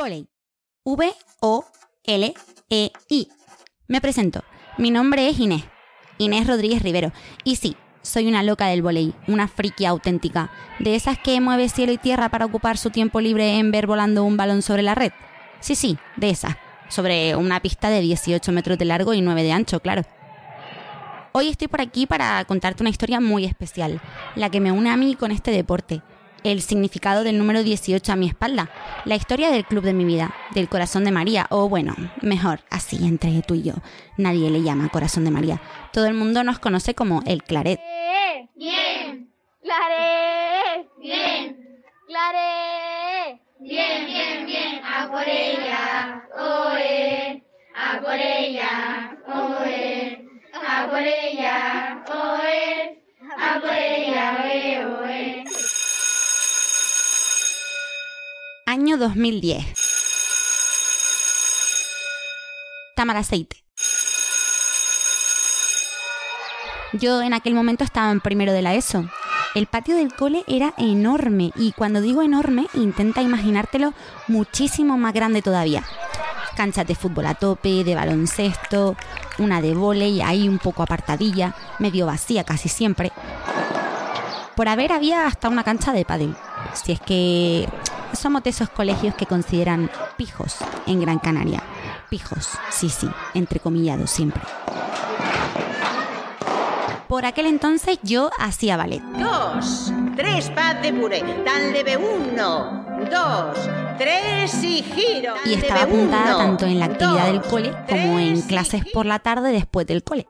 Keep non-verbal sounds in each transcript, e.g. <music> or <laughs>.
Voley. V-O-L-E-I. Me presento. Mi nombre es Inés. Inés Rodríguez Rivero. Y sí, soy una loca del volei, una friki auténtica, de esas que mueve cielo y tierra para ocupar su tiempo libre en ver volando un balón sobre la red. Sí, sí, de esas, sobre una pista de 18 metros de largo y 9 de ancho, claro. Hoy estoy por aquí para contarte una historia muy especial, la que me une a mí con este deporte, el significado del número 18 a mi espalda, la historia del club de mi vida, del corazón de María, o bueno, mejor, así entre tú y yo. Nadie le llama corazón de María. Todo el mundo nos conoce como el Claret. Bien, Claret, bien, Claret, bien, bien, bien, a por ella, oe, a por ella, oe, a por ella, oe, a por ella, oe. Año 2010. Tamaraceite. Yo en aquel momento estaba en primero de la ESO. El patio del cole era enorme y cuando digo enorme, intenta imaginártelo muchísimo más grande todavía. Canchas de fútbol a tope, de baloncesto, una de vóley ahí un poco apartadilla, medio vacía casi siempre. Por haber había hasta una cancha de pádel. Si es que somos de esos colegios que consideran pijos en Gran Canaria. Pijos, sí, sí, entrecomillados siempre. Por aquel entonces yo hacía ballet. Dos, tres paz de puré, tan leve uno, dos, tres y giro. Y estaba apuntada uno, tanto en la actividad del cole como en clases por la tarde después del cole.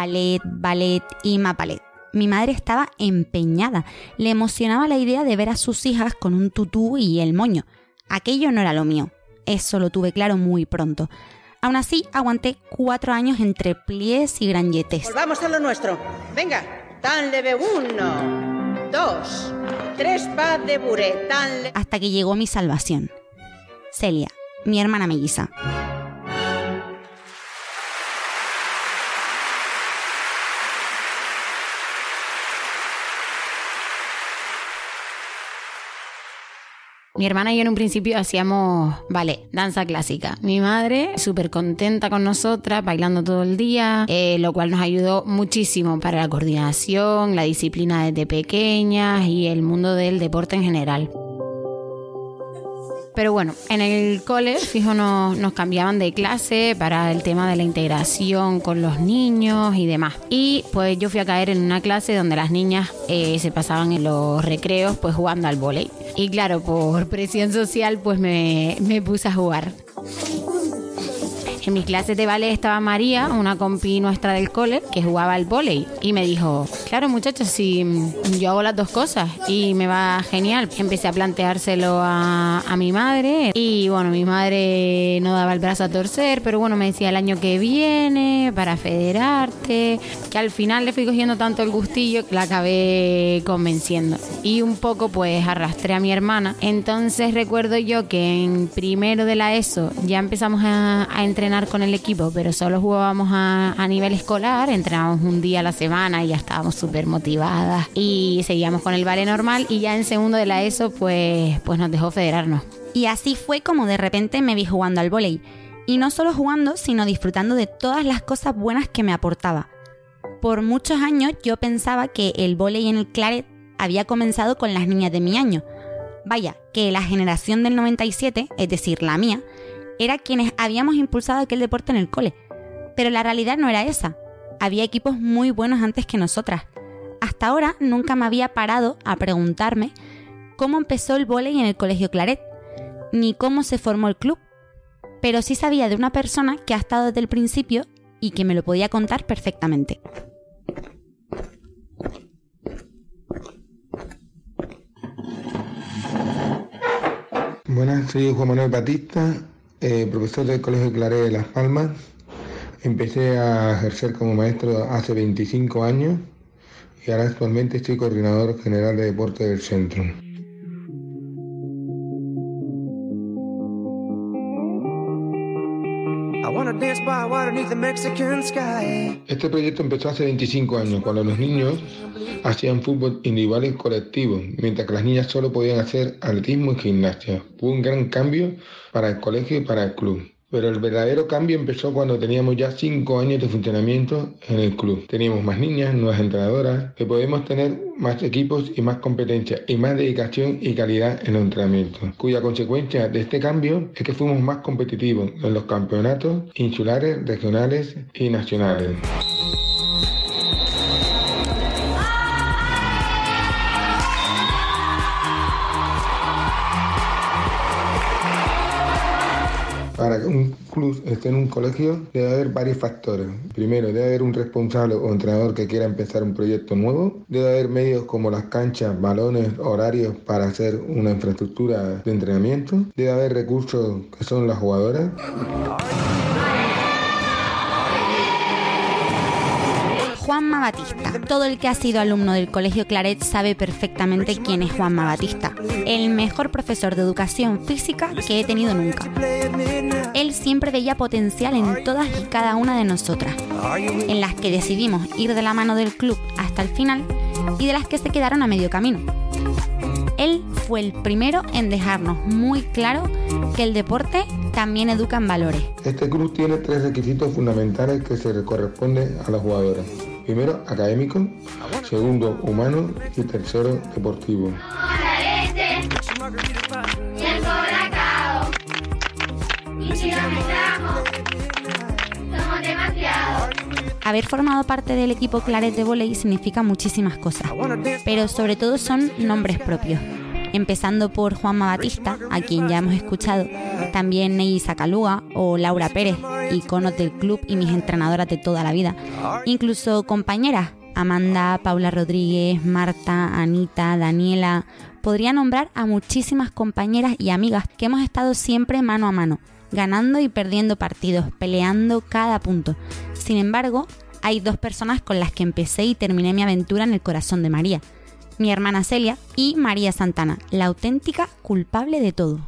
Ballet, ballet y más ballet. Mi madre estaba empeñada. Le emocionaba la idea de ver a sus hijas con un tutú y el moño. Aquello no era lo mío. Eso lo tuve claro muy pronto. Aún así, aguanté cuatro años entre pliés y granjetes. Volvamos a lo nuestro. Venga, tan leve uno, dos, tres paz de tan leve. hasta que llegó mi salvación. Celia, mi hermana melliza. Mi hermana y yo en un principio hacíamos ballet, danza clásica. Mi madre súper contenta con nosotras, bailando todo el día, eh, lo cual nos ayudó muchísimo para la coordinación, la disciplina desde pequeñas y el mundo del deporte en general. Pero bueno, en el cole, fijo, nos, cambiaban de clase para el tema de la integración con los niños y demás. Y pues yo fui a caer en una clase donde las niñas eh, se pasaban en los recreos pues jugando al vóley. Y claro, por presión social pues me puse a jugar. En mis clases de ballet estaba María, una compi nuestra del cole, que jugaba al vóley. Y me dijo, claro muchachos, si mm, yo hago las dos cosas y me va genial. Empecé a planteárselo a, a mi madre. Y bueno, mi madre no daba el brazo a torcer, pero bueno, me decía el año que viene para federarte. Que al final le fui cogiendo tanto el gustillo que la acabé convenciendo. Y un poco pues arrastré a mi hermana. Entonces recuerdo yo que en primero de la ESO ya empezamos a, a entrenar con el equipo, pero solo jugábamos a, a nivel escolar, entrenábamos un día a la semana y ya estábamos súper motivadas y seguíamos con el ballet normal y ya en segundo de la ESO pues, pues nos dejó federarnos. Y así fue como de repente me vi jugando al vóley. Y no solo jugando, sino disfrutando de todas las cosas buenas que me aportaba. Por muchos años yo pensaba que el vóley en el Claret había comenzado con las niñas de mi año. Vaya, que la generación del 97, es decir, la mía, era quienes habíamos impulsado aquel deporte en el cole. Pero la realidad no era esa. Había equipos muy buenos antes que nosotras. Hasta ahora nunca me había parado a preguntarme cómo empezó el vóley en el colegio Claret, ni cómo se formó el club. Pero sí sabía de una persona que ha estado desde el principio y que me lo podía contar perfectamente. Buenas, soy Juan Manuel Batista, eh, profesor del Colegio Claret de Las Palmas. Empecé a ejercer como maestro hace 25 años y ahora actualmente estoy coordinador general de deporte del centro. Este proyecto empezó hace 25 años, cuando los niños hacían fútbol individual y colectivo, mientras que las niñas solo podían hacer atletismo y gimnasia. Hubo un gran cambio para el colegio y para el club. Pero el verdadero cambio empezó cuando teníamos ya cinco años de funcionamiento en el club. Teníamos más niñas, nuevas entrenadoras, que podemos tener más equipos y más competencia y más dedicación y calidad en los entrenamientos, cuya consecuencia de este cambio es que fuimos más competitivos en los campeonatos insulares, regionales y nacionales. Un club esté en un colegio debe haber varios factores. Primero, debe haber un responsable o entrenador que quiera empezar un proyecto nuevo. Debe haber medios como las canchas, balones, horarios para hacer una infraestructura de entrenamiento. Debe haber recursos que son las jugadoras. Juanma Batista. Todo el que ha sido alumno del Colegio Claret sabe perfectamente quién es Juanma Batista, el mejor profesor de educación física que he tenido nunca. Él siempre veía potencial en todas y cada una de nosotras, en las que decidimos ir de la mano del club hasta el final y de las que se quedaron a medio camino. Él fue el primero en dejarnos muy claro que el deporte también educa en valores. Este club tiene tres requisitos fundamentales que se corresponden a los jugadores. Primero, académico, segundo, humano y tercero, deportivo. Haber formado parte del equipo Claret de Voley significa muchísimas cosas, pero sobre todo son nombres propios. Empezando por Juanma Batista, a quien ya hemos escuchado, también Ney Sacaluga o Laura Pérez, iconos del club y mis entrenadoras de toda la vida. Incluso compañeras, Amanda, Paula Rodríguez, Marta, Anita, Daniela. Podría nombrar a muchísimas compañeras y amigas que hemos estado siempre mano a mano, ganando y perdiendo partidos, peleando cada punto. Sin embargo, hay dos personas con las que empecé y terminé mi aventura en el corazón de María. Mi hermana Celia y María Santana, la auténtica culpable de todo.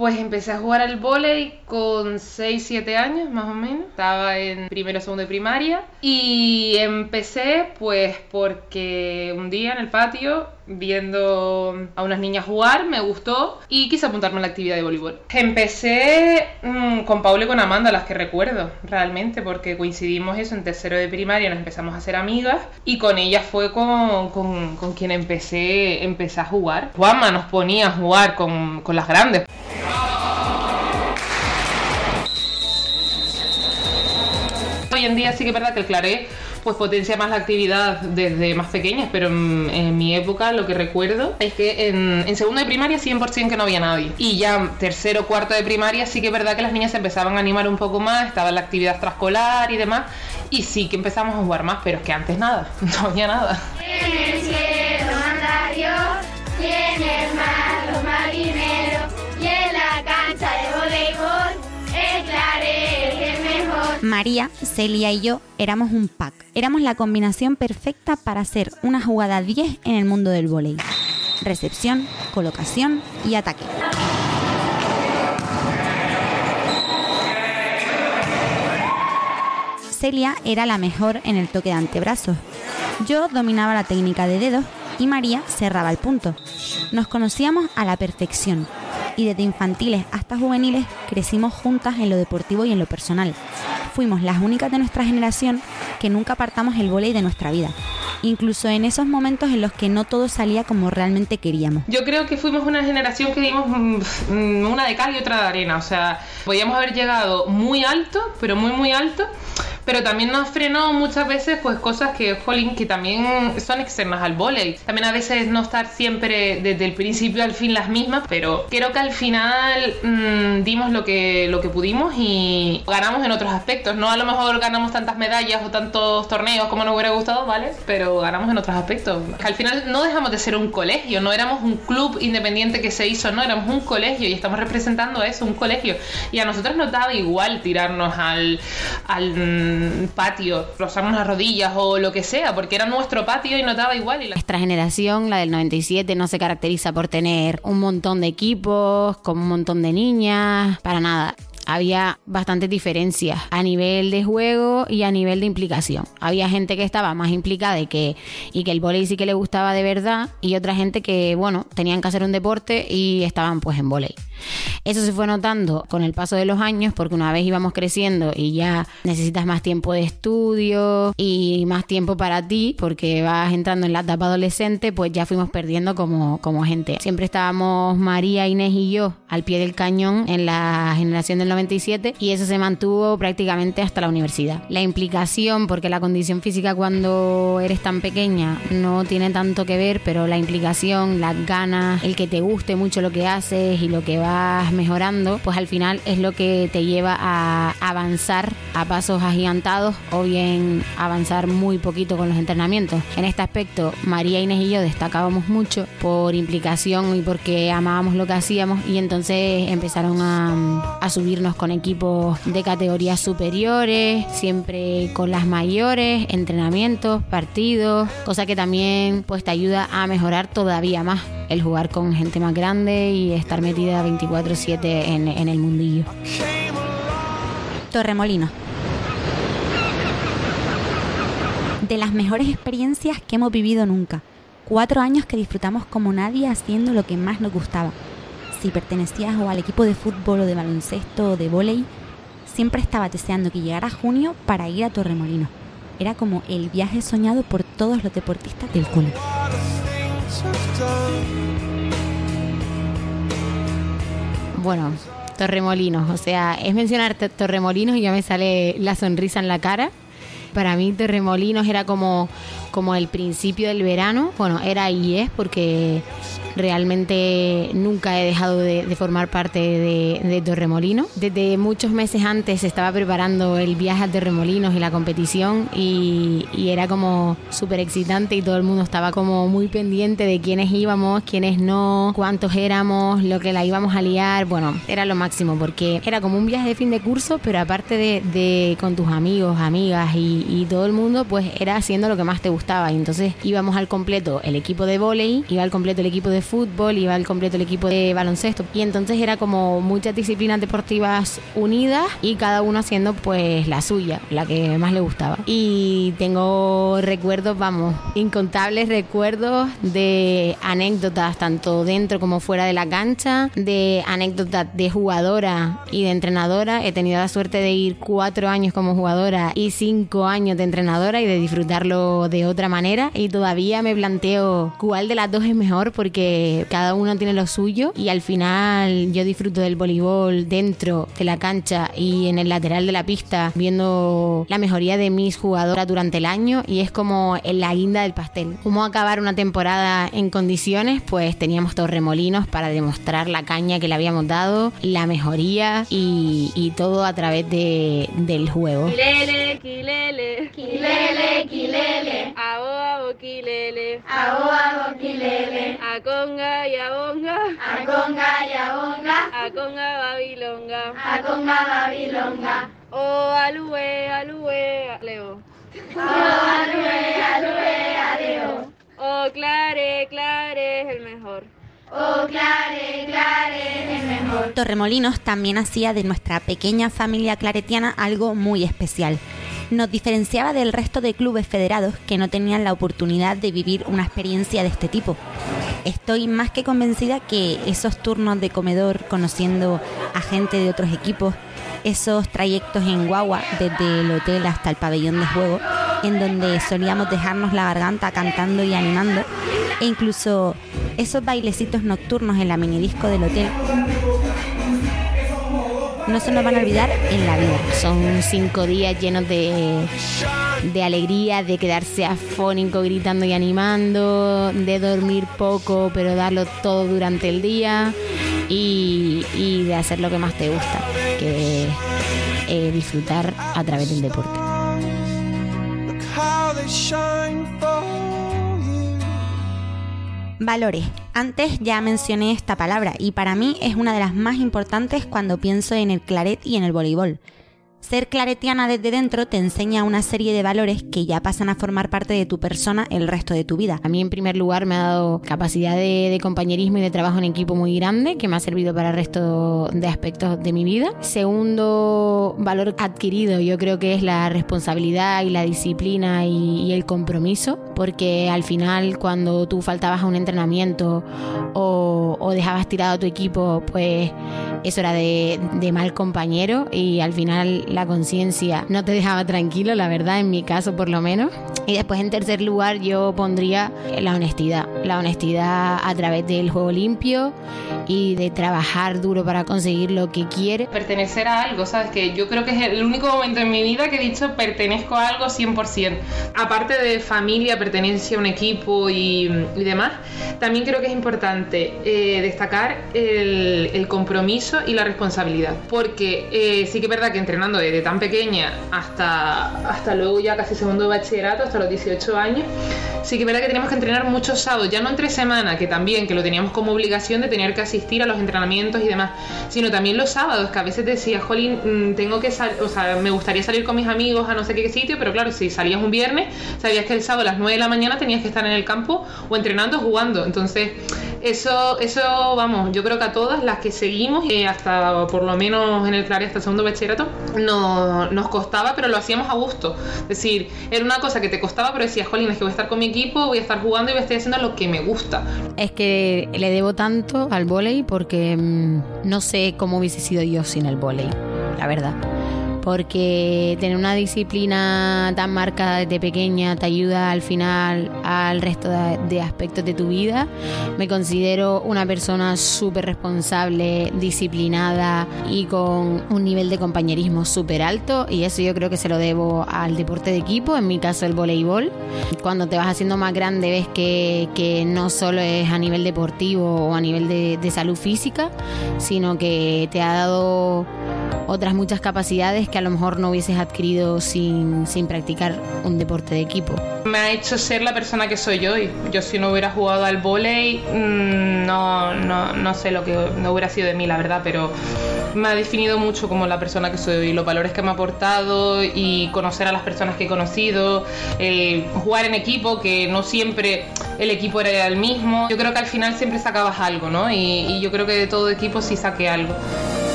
Pues empecé a jugar al vóley con 6, 7 años más o menos. Estaba en primero segundo de primaria. Y empecé pues porque un día en el patio, viendo a unas niñas jugar, me gustó y quise apuntarme a la actividad de voleibol. Empecé mmm, con Paula y con Amanda, las que recuerdo realmente, porque coincidimos eso en tercero de primaria, nos empezamos a hacer amigas y con ellas fue con, con, con quien empecé, empecé a jugar. Juanma nos ponía a jugar con, con las grandes. Hoy en día sí que es verdad que el claré pues potencia más la actividad desde más pequeñas, pero en, mi época lo que recuerdo es que en, en, segundo de primaria 100% que no había nadie. Y ya tercero, cuarto de primaria sí que es verdad que las niñas se empezaban a animar un poco más, estaba la actividad extraescolar y demás, y sí que empezamos a jugar más, pero es que antes nada, <laughs> no había nada. María, Celia y yo éramos un pack. Éramos la combinación perfecta para hacer una jugada 10 en el mundo del vóley. Recepción, colocación y ataque. Celia era la mejor en el toque de antebrazos. Yo dominaba la técnica de dedos y María cerraba el punto. Nos conocíamos a la perfección y desde infantiles hasta juveniles crecimos juntas en lo deportivo y en lo personal. Fuimos las únicas de nuestra generación que nunca apartamos el vóley de nuestra vida, incluso en esos momentos en los que no todo salía como realmente queríamos. Yo creo que fuimos una generación que dimos mm, una de cal y otra de arena, o sea, podíamos haber llegado muy alto, pero muy muy alto, pero también nos frenó muchas veces pues cosas que, jolín, que también son externas al volei. También a veces no estar siempre desde el principio al fin las mismas, pero creo que al final mmm, dimos lo que, lo que pudimos y ganamos en otros aspectos. No a lo mejor ganamos tantas medallas o tantos torneos como nos hubiera gustado, ¿vale? Pero ganamos en otros aspectos. Al final no dejamos de ser un colegio, no éramos un club independiente que se hizo, no, éramos un colegio y estamos representando eso, un colegio. Y a nosotros nos daba igual tirarnos al, al patio, rozarnos las rodillas o lo que sea, porque era nuestro patio y nos daba igual. Y la... Nuestra generación, la del 97, no se caracteriza por tener un montón de equipos, con un montón de niñas, para nada había bastantes diferencias a nivel de juego y a nivel de implicación. Había gente que estaba más implicada y que, y que el voleibol sí que le gustaba de verdad y otra gente que, bueno, tenían que hacer un deporte y estaban pues en voleibol. Eso se fue notando con el paso de los años porque una vez íbamos creciendo y ya necesitas más tiempo de estudio y más tiempo para ti porque vas entrando en la etapa adolescente, pues ya fuimos perdiendo como, como gente. Siempre estábamos María, Inés y yo al pie del cañón en la generación del 97 y eso se mantuvo prácticamente hasta la universidad. La implicación, porque la condición física cuando eres tan pequeña no tiene tanto que ver, pero la implicación, las ganas, el que te guste mucho lo que haces y lo que vas mejorando, pues al final es lo que te lleva a avanzar a pasos agigantados o bien avanzar muy poquito con los entrenamientos. En este aspecto, María Inés y yo destacábamos mucho por implicación y porque amábamos lo que hacíamos y entonces empezaron a, a subirnos con equipos de categorías superiores, siempre con las mayores, entrenamientos, partidos, cosa que también pues te ayuda a mejorar todavía más el jugar con gente más grande y estar metida 24/7 en, el mundillo. Torremolino. De las mejores experiencias que hemos vivido nunca. Cuatro años que disfrutamos como nadie haciendo lo que más nos gustaba. Si pertenecías al equipo de fútbol o de baloncesto o de vóley, siempre estaba deseando que llegara junio para ir a Torremolino. Era como el viaje soñado por todos los deportistas del cole. Bueno, Torremolinos, o sea, es mencionar Torremolinos y ya me sale la sonrisa en la cara. Para mí Torremolinos era como, como el principio del verano, bueno, era y es porque realmente nunca he dejado de, formar parte de, de, Torremolinos. Desde muchos meses antes estaba preparando el viaje a Torremolinos y la competición y, era como súper excitante y todo el mundo estaba como muy pendiente de quiénes íbamos, quiénes no, cuántos éramos, lo que la íbamos a liar. Bueno, era lo máximo porque era como un viaje de fin de curso, pero aparte de, de con tus amigos, amigas y, y, todo el mundo, pues era haciendo lo que más te gustaba. Y entonces íbamos al completo el equipo de volei, iba al completo el equipo de fútbol, iba al completo el equipo de baloncesto. Y entonces era como muchas disciplinas deportivas unidas y cada uno haciendo pues la suya, la que más le gustaba. Y tengo recuerdos, vamos, incontables recuerdos de anécdotas, tanto dentro como fuera de la cancha, de anécdotas de jugadora y de entrenadora. He tenido la suerte de ir cuatro años como jugadora y cinco años de entrenadora y de disfrutarlo de otra manera. Y todavía me planteo cuál de las dos es mejor porque cada uno tiene lo suyo y al final yo disfruto del voleibol dentro de la cancha y en el lateral de la pista viendo la mejoría de mis jugadoras durante el año y es como la guinda del pastel. Cómo acabar una temporada en condiciones, pues teníamos torremolinos para demostrar la caña que le habíamos dado, la mejoría y, y todo a través de, del juego. Aconga y abonga, aconga y abonga, aconga babilonga, aconga babilonga, oh alue, alue, leo, oh alue, alue, aleo, oh clare, clare es el mejor. Oh, clare, clare, es el mejor. Torremolinos también hacía de nuestra pequeña familia claretiana algo muy especial. Nos diferenciaba del resto de clubes federados que no tenían la oportunidad de vivir una experiencia de este tipo. Estoy más que convencida que esos turnos de comedor conociendo a gente de otros equipos, esos trayectos en guagua desde el hotel hasta el pabellón de juego, en donde solíamos dejarnos la garganta cantando y animando, e incluso esos bailecitos nocturnos en la minidisco del hotel no se nos van a olvidar en la vida. Son cinco días llenos de, de alegría, de quedarse afónico gritando y animando, de dormir poco pero darlo todo durante el día y, y de hacer lo que más te gusta, que es eh, disfrutar a través del deporte. Valores. Antes ya mencioné esta palabra y para mí es una de las más importantes cuando pienso en el claret y en el voleibol. Ser claretiana desde dentro te enseña una serie de valores que ya pasan a formar parte de tu persona el resto de tu vida. A mí en primer lugar me ha dado capacidad de, compañerismo y de trabajo en equipo muy grande que me ha servido para el resto de aspectos de mi vida. Segundo valor adquirido yo creo que es la responsabilidad y la disciplina y, el compromiso porque al final cuando tú faltabas a un entrenamiento o, o dejabas tirado a tu equipo pues eso era de, de mal compañero y al final la conciencia no te dejaba tranquilo, la verdad, en mi caso por lo menos. Y después en tercer lugar yo pondría la honestidad, la honestidad a través del juego limpio y de trabajar duro para conseguir lo que quiere. Pertenecer a algo, ¿sabes? Que yo creo que es el único momento en mi vida que he dicho pertenezco a algo 100%. Aparte de familia, pertenencia a un equipo y, demás, también creo que es importante eh, destacar el, el, compromiso y la responsabilidad. Porque eh, sí que es verdad que entrenando desde tan pequeña hasta, hasta luego ya casi segundo bachillerato, hasta los 18 años, sí que es verdad que teníamos que entrenar muchos sábados, ya no entre semana, que también, que lo teníamos como obligación de tener que asistir a los entrenamientos y demás, sino también los sábados, que a veces decía, jolín, mm, tengo que salir, o sea, me gustaría salir con mis amigos a no sé qué sitio, pero claro, si salías un viernes, sabías que el sábado a las 9 de la mañana tenías que estar en el campo o entrenando jugando, entonces eso, eso, vamos, yo creo que a todas las que seguimos, eh, hasta por lo menos en el Clare, hasta el segundo bachillerato, no, nos costaba, pero lo hacíamos a gusto. Es decir, era una cosa que te costaba, pero decías, jolín, es que voy a estar con mi equipo, voy a estar jugando y voy a estar haciendo lo que me gusta. Es que le debo tanto al volei porque mm, no sé cómo hubiese sido yo sin el volei, la verdad porque tener una disciplina tan marcada desde pequeña te ayuda al final al resto de, aspectos de tu vida. Me considero una persona súper responsable, disciplinada y con un nivel de compañerismo súper alto y eso yo creo que se lo debo al deporte de equipo, en mi caso el voleibol. Cuando te vas haciendo más grande ves que, que no solo es a nivel deportivo o a nivel de, de salud física, sino que te ha dado otras muchas capacidades que a lo mejor no hubieses adquirido sin, sin practicar un deporte de equipo. Me ha hecho ser la persona que soy hoy. Yo si no hubiera jugado al volei, mm, no, no, no sé lo que no hubiera sido de mí, la verdad, pero me ha definido mucho como la persona que soy hoy, los valores que me ha aportado y conocer a las personas que he conocido, el jugar en equipo, que no siempre el equipo era el mismo. Yo creo que al final siempre sacabas algo, ¿no? Y, y yo creo que de todo equipo sí saqué algo.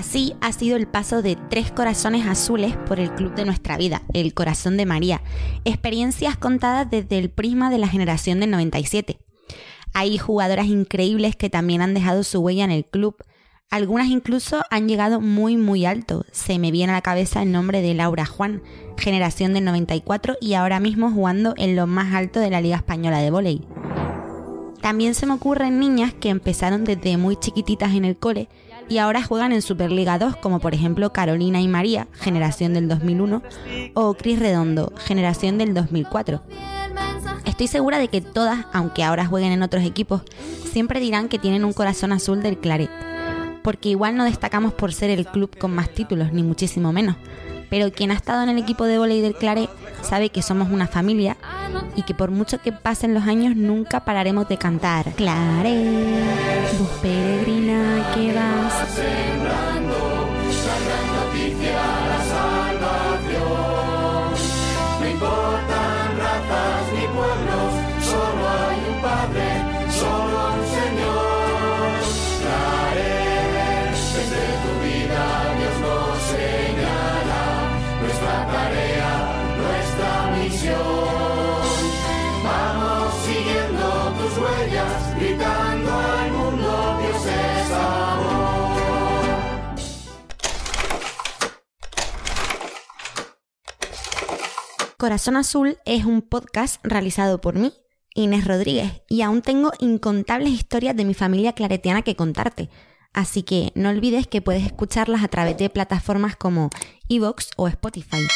Así ha sido el paso de tres corazones azules por el club de nuestra vida, el Corazón de María. Experiencias contadas desde el prisma de la generación del 97. Hay jugadoras increíbles que también han dejado su huella en el club. Algunas incluso han llegado muy muy alto. Se me viene a la cabeza el nombre de Laura Juan, generación del 94 y ahora mismo jugando en lo más alto de la Liga Española de Voley. También se me ocurren niñas que empezaron desde muy chiquititas en el cole y ahora juegan en Superliga 2, como por ejemplo Carolina y María, generación del 2001, o Cris Redondo, generación del 2004. Estoy segura de que todas, aunque ahora jueguen en otros equipos, siempre dirán que tienen un corazón azul del Claret. Porque igual no destacamos por ser el club con más títulos, ni muchísimo menos. Pero quien ha estado en el equipo de volei del Claret sabe que somos una familia y que por mucho que pasen los años nunca pararemos de cantar. Claret, vos peregrina que vas Corazón Azul es un podcast realizado por mí, Inés Rodríguez, y aún tengo incontables historias de mi familia claretiana que contarte. Así que no olvides que puedes escucharlas a través de plataformas como Evox o Spotify.